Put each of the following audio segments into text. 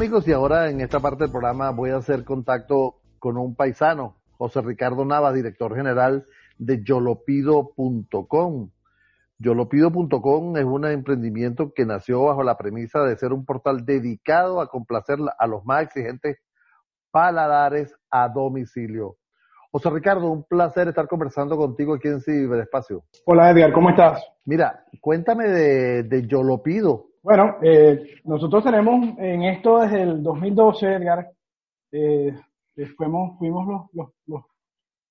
amigos y ahora en esta parte del programa voy a hacer contacto con un paisano, José Ricardo Nava, director general de yolopido.com. Yolopido.com es un emprendimiento que nació bajo la premisa de ser un portal dedicado a complacer a los más exigentes paladares a domicilio. José Ricardo, un placer estar conversando contigo aquí en Ciberespacio. Hola Edgar, ¿cómo estás? Mira, cuéntame de, de Yolopido. Bueno, eh, nosotros tenemos en esto desde el 2012, Edgar. Eh, fuimos, fuimos los, los,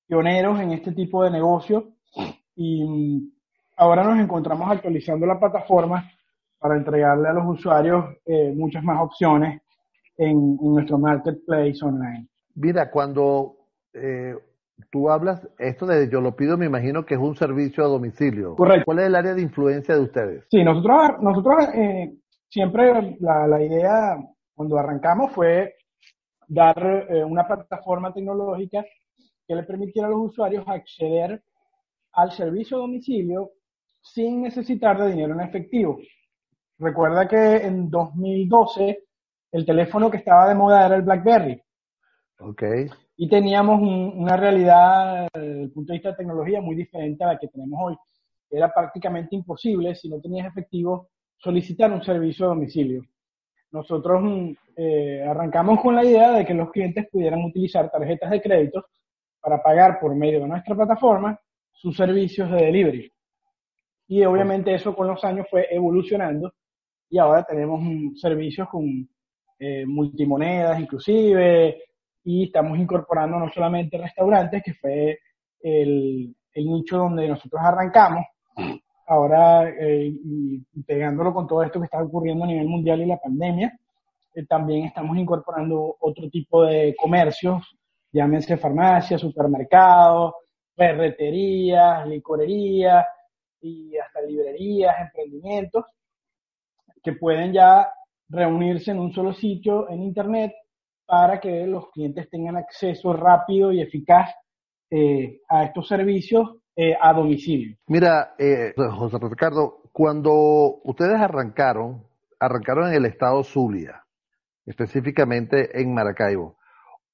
pioneros en este tipo de negocio y mm, ahora nos encontramos actualizando la plataforma para entregarle a los usuarios eh, muchas más opciones en, nuestro marketplace online. Mira, cuando eh, tú hablas, esto de Yo lo pido, me imagino que es un servicio a domicilio. Correcto. ¿Cuál es el área de influencia de ustedes? Sí, nosotros, nosotros eh, siempre la, la, idea cuando arrancamos fue dar eh, una plataforma tecnológica que le permitiera a los usuarios acceder al servicio a domicilio sin necesitar de dinero en efectivo. Recuerda que en 2012 el teléfono que estaba de moda era el BlackBerry. Ok. Y teníamos una realidad desde el punto de vista de tecnología muy diferente a la que tenemos hoy. Era prácticamente imposible, si no tenías efectivo, solicitar un servicio a domicilio. Nosotros mm, eh, arrancamos con la idea de que los clientes pudieran utilizar tarjetas de crédito para pagar por medio de nuestra plataforma sus servicios de delivery. Y obviamente eso con los años fue evolucionando y ahora tenemos servicios con eh, multimonedas inclusive y estamos incorporando no solamente restaurantes, que fue el, el nicho donde nosotros arrancamos, ahora eh, y pegándolo con todo esto que está ocurriendo a nivel mundial y la pandemia, eh, también estamos incorporando otro tipo de comercios, llámense farmacias, supermercados, ferreterías, licorerías y hasta librerías, emprendimientos, que pueden ya reunirse en un solo sitio en Internet para que los clientes tengan acceso rápido y eficaz eh, a estos servicios eh, a domicilio. Mira, eh, José Ricardo, cuando ustedes arrancaron, arrancaron en el estado Zulia, específicamente en Maracaibo.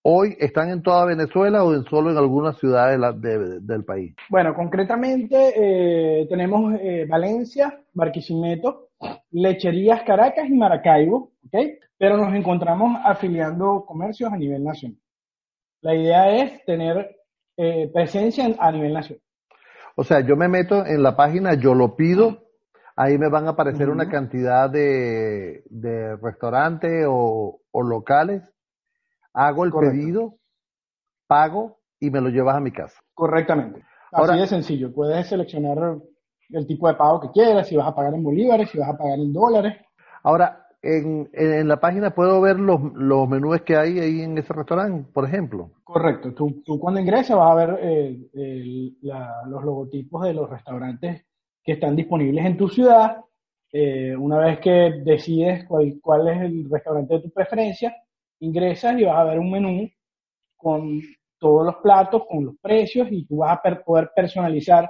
¿Hoy están en toda Venezuela o en solo en algunas ciudades del país? Bueno, concretamente eh, tenemos Valencia, Barquisimeto, Lecherías Caracas y Maracaibo, ¿ok? Pero nos encontramos afiliando comercios a nivel nacional. La idea es tener presencia a nivel nacional. O sea, yo me meto en la página, yo lo pido, ahí me van a aparecer una cantidad de, restaurantes o, locales, hago el pedido, pago y me lo llevas a mi casa. Correctamente. Así de sencillo. Puedes seleccionar el tipo de pago que quieras, si vas a pagar en bolívares, si vas a pagar en dólares. Ahora, en, en, la página puedo ver los, los menús que hay ahí en ese restaurante, por ejemplo. Correcto. Tú, tú cuando ingresas vas a ver eh, los logotipos de los restaurantes que están disponibles en tu ciudad. Eh, una vez que decides cuál, cuál es el restaurante de tu preferencia, ingresas y vas a ver un menú con todos los platos, con los precios y tú vas a poder personalizar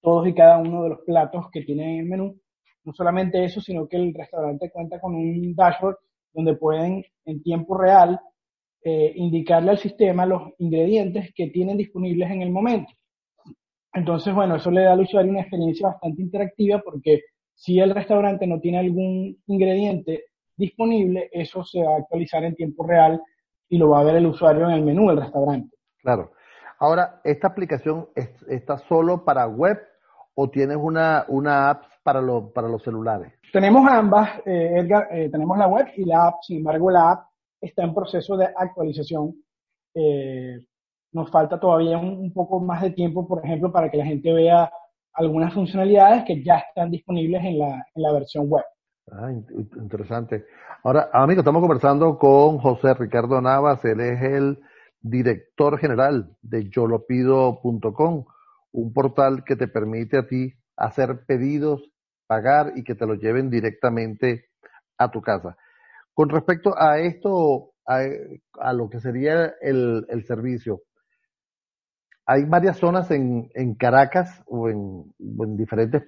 todos y cada uno de los platos que tienen en el menú no solamente eso, sino que el restaurante cuenta con un dashboard donde pueden en tiempo real eh, indicarle al sistema los ingredientes que tienen disponibles en el momento. Entonces, bueno, eso le da al usuario una experiencia bastante interactiva porque si el restaurante no tiene algún ingrediente disponible, eso se va a actualizar en tiempo real y lo va a ver el usuario en el menú del restaurante. Claro. Ahora, ¿esta aplicación está solo para web o tienes una, una app para, para los celulares? Tenemos ambas, eh, Edgar, eh, tenemos la web y la app, sin embargo la app está en proceso de actualización. Eh, nos falta todavía un, poco más de tiempo, por ejemplo, para que la gente vea algunas funcionalidades que ya están disponibles en la, en la versión web. Ah, interesante. Ahora, amigo, estamos conversando con José Ricardo Navas, él es el director general de yolopido.com, un portal que te permite a ti hacer pedidos, pagar y que te lo lleven directamente a tu casa. Con respecto a esto, a, lo que sería el, servicio, hay varias zonas en, Caracas o en, diferentes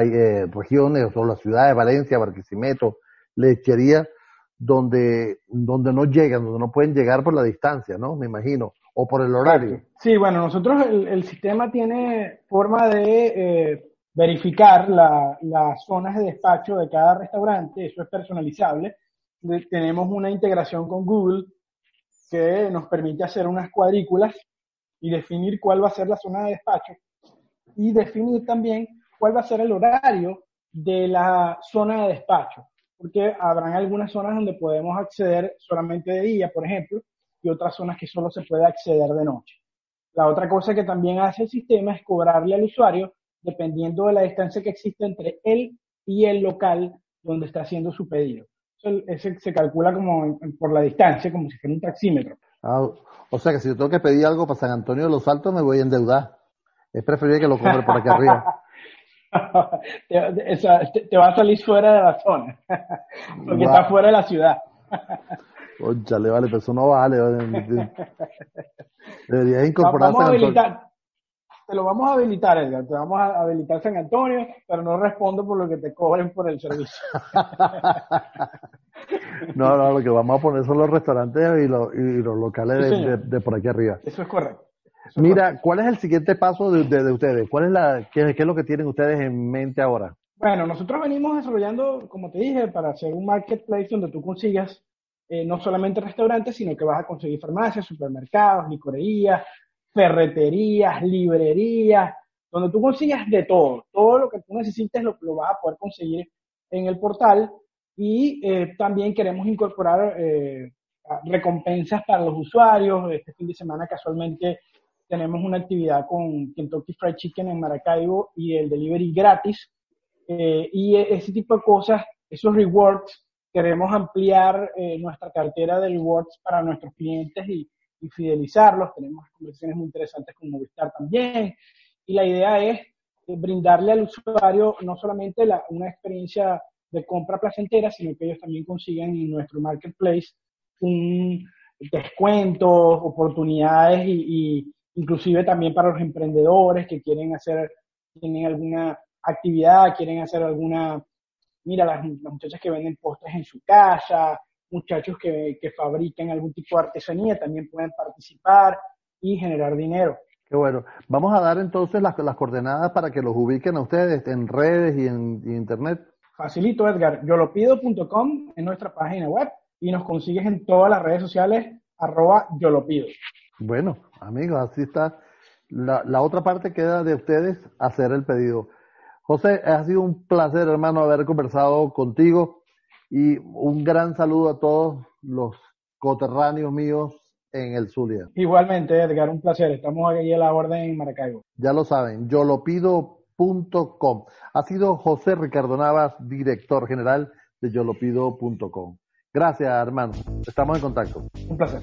eh, regiones, o la ciudad de Valencia, Barquisimeto, Lechería, donde, donde no llegan, donde no pueden llegar por la distancia, ¿no? Me imagino, o por el horario. Sí, bueno, nosotros el, sistema tiene forma de eh, verificar las zonas de despacho de cada restaurante, eso es personalizable. tenemos una integración con Google que nos permite hacer unas cuadrículas y definir cuál va a ser la zona de despacho y definir también cuál va a ser el horario de la zona de despacho, porque habrán algunas zonas donde podemos acceder solamente de día, por ejemplo, y otras zonas que solo se puede acceder de noche. La otra cosa que también hace el sistema es cobrarle al usuario dependiendo de la distancia que existe entre él y el local donde está haciendo su pedido. Ese se calcula como por la distancia, como si fuera un taxímetro. Ah, o sea que si yo tengo que pedir algo para San Antonio de los Altos, me voy a endeudar. Es preferible que lo compre por aquí arriba. te, va a salir fuera de la zona, porque está fuera de la ciudad. Conchale, vale, pero eso no vale. Deberías incorporarse San Antonio. Te lo vamos a habilitar, Edgar. Te vamos a habilitar San Antonio, pero no respondo por lo que te cobren por el servicio. no, no, lo que vamos a poner son los restaurantes y los, y los locales de, por aquí arriba. Eso es correcto. Mira, ¿cuál es el siguiente paso de, de, ustedes? ¿Cuál es la, qué, es lo que tienen ustedes en mente ahora? Bueno, nosotros venimos desarrollando, como te dije, para hacer un marketplace donde tú consigas eh, no solamente restaurantes, sino que vas a conseguir farmacias, supermercados, licorerías, ferreterías, librerías, donde tú consigas de todo. Todo lo que tú necesites lo, lo vas a poder conseguir en el portal y eh, también queremos incorporar eh, recompensas para los usuarios. Este fin de semana casualmente tenemos una actividad con Kentucky Fried Chicken en Maracaibo y el delivery gratis. Eh, y ese tipo de cosas, esos rewards, queremos ampliar nuestra cartera de rewards para nuestros clientes y, fidelizarlos. Tenemos conversaciones muy interesantes con Movistar también. Y la idea es brindarle al usuario no solamente una experiencia de compra placentera, sino que ellos también consiguen en nuestro marketplace un descuentos, oportunidades y, inclusive también para los emprendedores que quieren hacer, tienen alguna actividad, quieren hacer alguna, mira, las, muchachas que venden postres en su casa, muchachos que, que fabrican algún tipo de artesanía también pueden participar y generar dinero. Qué bueno. Vamos a dar entonces las, las coordenadas para que los ubiquen a ustedes en redes y en internet. Facilito, Edgar. Yolopido.com en nuestra página web y nos consigues en todas las redes sociales arroba yolopido. Bueno, amigos, así está. La, la otra parte queda de ustedes hacer el pedido. José, ha sido un placer, hermano, haber conversado contigo y un gran saludo a todos los coterráneos míos en el Zulia. Igualmente, Edgar, un placer. Estamos aquí a la orden en Maracaibo. Ya lo saben, yo lo. Ha sido José Ricardo Navas, director general de yolopido.com. Gracias, hermano. Estamos en contacto. Un placer.